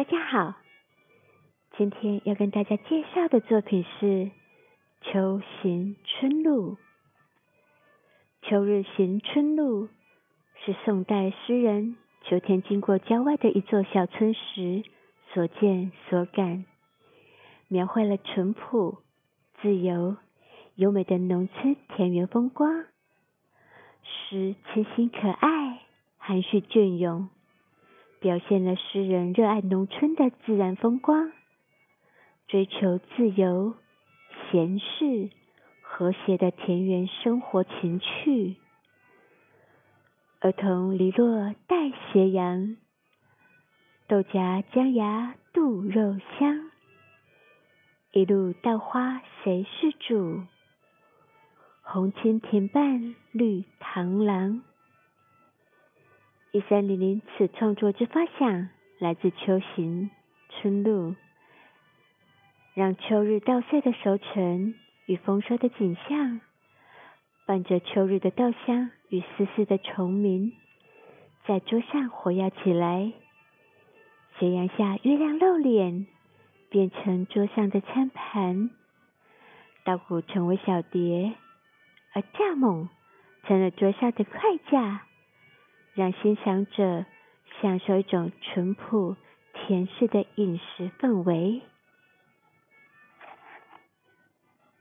大家好，今天要跟大家介绍的作品是《秋行春路》。《秋日行春路》是宋代诗人秋天经过郊外的一座小村时所见所感，描绘了淳朴、自由、优美的农村田园风光。诗清新可爱，含蓄隽永。表现了诗人热爱农村的自然风光，追求自由、闲适、和谐的田园生活情趣。儿童篱落带斜阳，豆荚姜芽肚肉香。一路稻花谁是主？红蜻蜓伴绿螳螂。一三零零，此创作之发想来自秋行春路，让秋日稻穗的熟成与丰收的景象，伴着秋日的稻香与丝丝的虫鸣，在桌上活跃起来。斜阳下，月亮露脸，变成桌上的餐盘；稻谷成为小碟，而蚱蜢成了桌上的筷架。让欣赏者享受一种淳朴、甜适的饮食氛围。